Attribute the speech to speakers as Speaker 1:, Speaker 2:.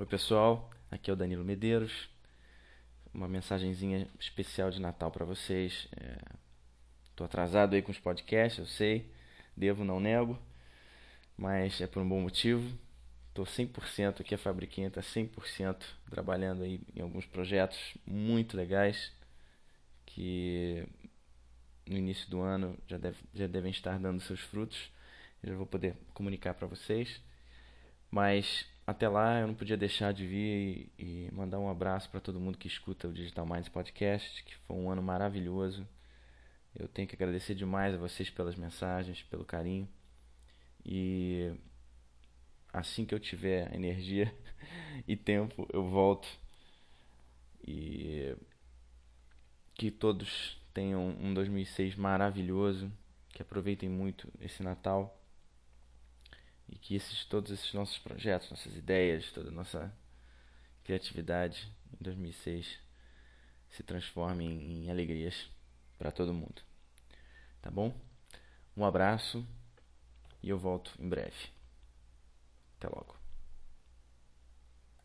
Speaker 1: Oi pessoal, aqui é o Danilo Medeiros. Uma mensagenzinha especial de Natal para vocês. É... atrasado aí com os podcasts, eu sei, devo, não nego, mas é por um bom motivo. Estou 100% aqui, a Fabriquinha está 100% trabalhando aí em alguns projetos muito legais que no início do ano já, deve, já devem estar dando seus frutos. Eu já vou poder comunicar para vocês. Mas até lá, eu não podia deixar de vir e, mandar um abraço para todo mundo que escuta o Digital Minds Podcast, que foi um ano maravilhoso. Eu tenho que agradecer demais a vocês pelas mensagens, pelo carinho. E assim que eu tiver energia e tempo, eu volto. E que todos tenham um 2006 maravilhoso, que aproveitem muito esse Natal que esses, todos esses nossos projetos, nossas ideias, toda a nossa criatividade em 2006 se transformem em alegrias para todo mundo. Tá bom? Um abraço e eu volto em breve. Até logo.